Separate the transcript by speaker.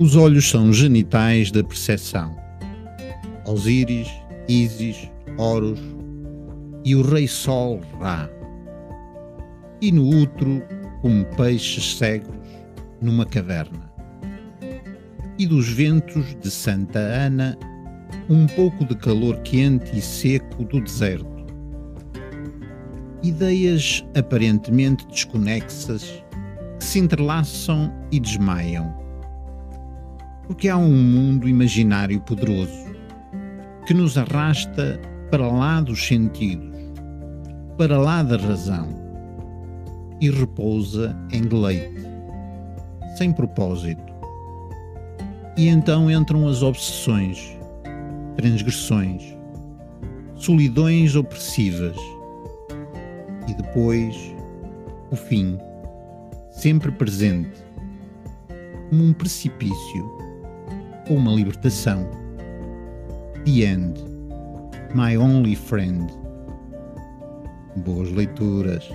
Speaker 1: Os olhos são genitais da percepção. Osíris, Ísis, Horus e o Rei Sol Ra. E no útero, como peixes cegos numa caverna. E dos ventos de Santa Ana, um pouco de calor quente e seco do deserto. Ideias aparentemente desconexas que se entrelaçam e desmaiam. Porque há um mundo imaginário poderoso que nos arrasta para lá dos sentidos, para lá da razão, e repousa em deleite, sem propósito. E então entram as obsessões, transgressões, solidões opressivas, e depois o fim, sempre presente, como um precipício ou uma libertação. The End, My Only Friend. Boas leituras.